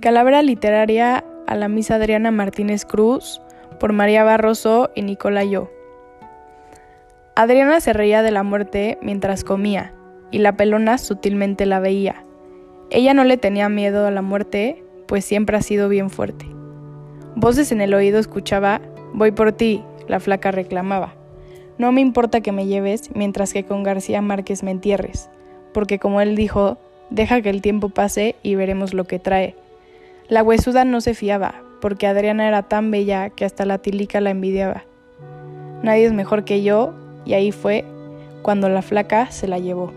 Calavera literaria a la Miss Adriana Martínez Cruz por María Barroso y Nicola Yo. Adriana se reía de la muerte mientras comía y la pelona sutilmente la veía. Ella no le tenía miedo a la muerte, pues siempre ha sido bien fuerte. Voces en el oído escuchaba, voy por ti, la flaca reclamaba. No me importa que me lleves mientras que con García Márquez me entierres, porque como él dijo, deja que el tiempo pase y veremos lo que trae. La huesuda no se fiaba, porque Adriana era tan bella que hasta la tilica la envidiaba. Nadie es mejor que yo, y ahí fue cuando la flaca se la llevó.